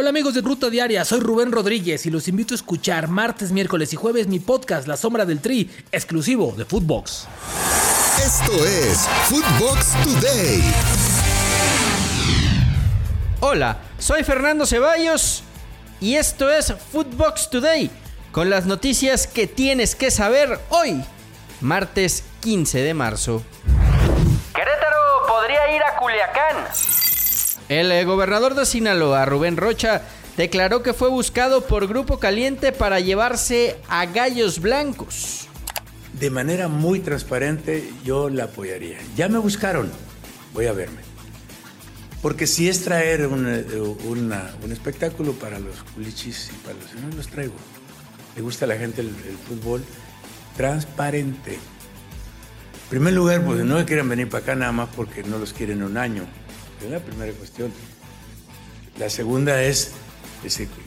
Hola amigos de Ruta Diaria, soy Rubén Rodríguez y los invito a escuchar martes, miércoles y jueves mi podcast La Sombra del Tri, exclusivo de Footbox. Esto es Footbox Today. Hola, soy Fernando Ceballos y esto es Footbox Today, con las noticias que tienes que saber hoy, martes 15 de marzo. Querétaro podría ir a Culiacán. El eh, gobernador de Sinaloa, Rubén Rocha, declaró que fue buscado por Grupo Caliente para llevarse a Gallos Blancos. De manera muy transparente yo la apoyaría. Ya me buscaron, voy a verme. Porque si es traer un, eh, un espectáculo para los culichis y para los no los traigo. Le gusta a la gente el, fútbol transparente. En primer lugar, pues no quieren venir para acá nada más porque no los quieren un año. Es la primera cuestión. La segunda es,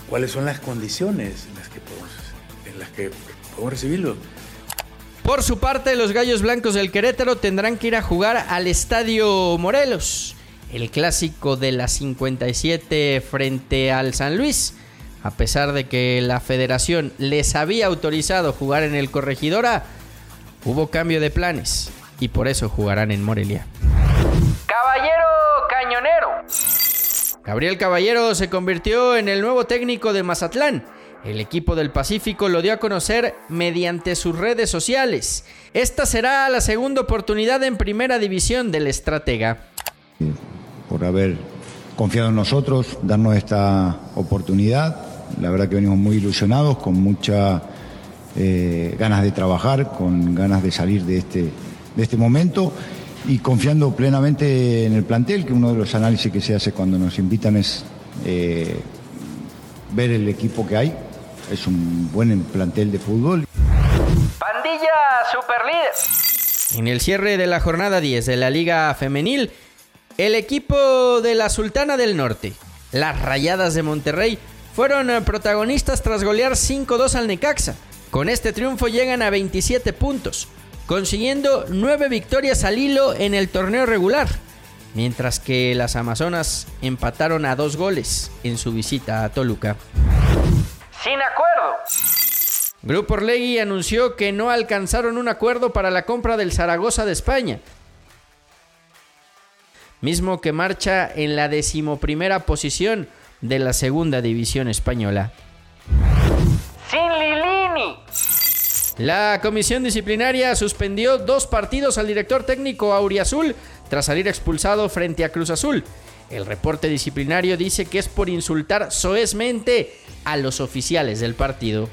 cuáles son las condiciones en las que podemos, en las que podemos recibirlo. Por su parte, los Gallos Blancos del Querétaro tendrán que ir a jugar al Estadio Morelos, el clásico de la 57 frente al San Luis. A pesar de que la federación les había autorizado jugar en el Corregidora, hubo cambio de planes y por eso jugarán en Morelia. Gabriel Caballero se convirtió en el nuevo técnico de Mazatlán. El equipo del Pacífico lo dio a conocer mediante sus redes sociales. Esta será la segunda oportunidad en primera división del estratega. Por haber confiado en nosotros, darnos esta oportunidad. La verdad que venimos muy ilusionados, con muchas eh, ganas de trabajar, con ganas de salir de este, de este momento y confiando plenamente en el plantel, que uno de los análisis que se hace cuando nos invitan es eh, ver el equipo que hay. Es un buen plantel de fútbol. Pandilla Superlíder. En el cierre de la jornada 10 de la Liga Femenil, el equipo de la Sultana del Norte, las Rayadas de Monterrey, fueron protagonistas tras golear 5-2 al Necaxa. Con este triunfo llegan a 27 puntos, consiguiendo nueve victorias al hilo en el torneo regular, mientras que las Amazonas empataron a dos goles en su visita a Toluca. Sin acuerdo. Grupo Orlegui anunció que no alcanzaron un acuerdo para la compra del Zaragoza de España, mismo que marcha en la decimoprimera posición de la segunda división española. La comisión disciplinaria suspendió dos partidos al director técnico Auriazul tras salir expulsado frente a Cruz Azul. El reporte disciplinario dice que es por insultar soezmente a los oficiales del partido.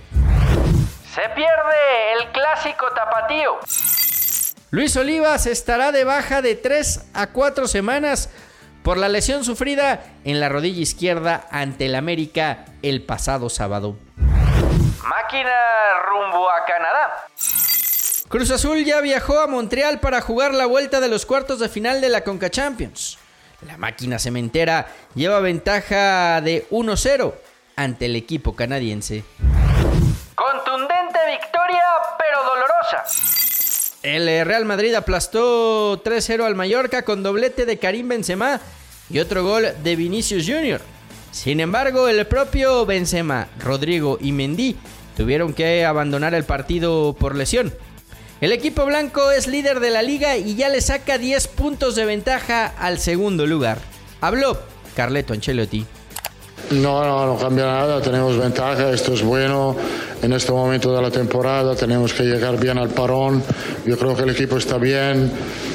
Se pierde el clásico tapatío. Luis Olivas estará de baja de 3 a 4 semanas por la lesión sufrida en la rodilla izquierda ante el América el pasado sábado. Máquina rumbo a Canadá. Cruz Azul ya viajó a Montreal para jugar la vuelta de los cuartos de final de la Conca Champions. La máquina cementera lleva ventaja de 1-0 ante el equipo canadiense. Contundente victoria, pero dolorosa. El Real Madrid aplastó 3-0 al Mallorca con doblete de Karim Benzema y otro gol de Vinicius Jr. Sin embargo, el propio Benzema, Rodrigo y Mendy tuvieron que abandonar el partido por lesión. El equipo blanco es líder de la liga y ya le saca 10 puntos de ventaja al segundo lugar. Habló Carleto Ancelotti. No, no, no cambia nada, tenemos ventaja, esto es bueno en este momento de la temporada, tenemos que llegar bien al parón, yo creo que el equipo está bien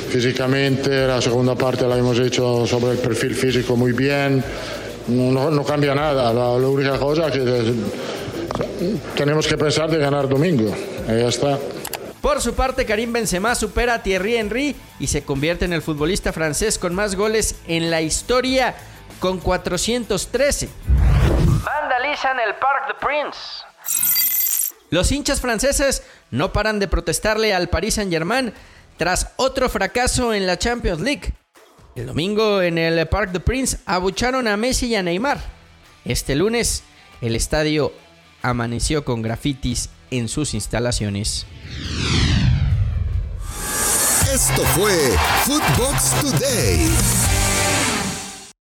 físicamente, la segunda parte la hemos hecho sobre el perfil físico muy bien, no, cambia nada. La, única cosa que tenemos que pensar de ganar domingo. Ya está. Por su parte, Karim Benzema supera a Thierry Henry y se convierte en el futbolista francés con más goles en la historia con 413. Vandalizan el Parc de Prince. Los hinchas franceses no paran de protestarle al Paris Saint-Germain tras otro fracaso en la Champions League. El domingo en el Parc de Prince abucharon a Messi y a Neymar. Este lunes el estadio amaneció con grafitis en sus instalaciones. Esto fue Footbox Today.